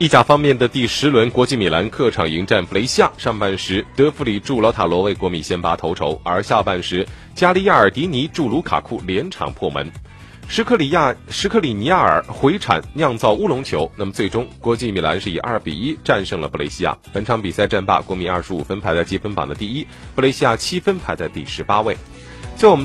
意甲方面的第十轮，国际米兰客场迎战布雷西亚。上半时，德弗里助老塔罗为国米先拔头筹，而下半时，加利亚尔迪尼助卢卡库连场破门，什克里亚什克里尼亚尔回产酿造乌龙球。那么最终，国际米兰是以二比一战胜了布雷西亚。本场比赛战罢，国米二十五分排在积分榜的第一，布雷西亚七分排在第十八位。就我们。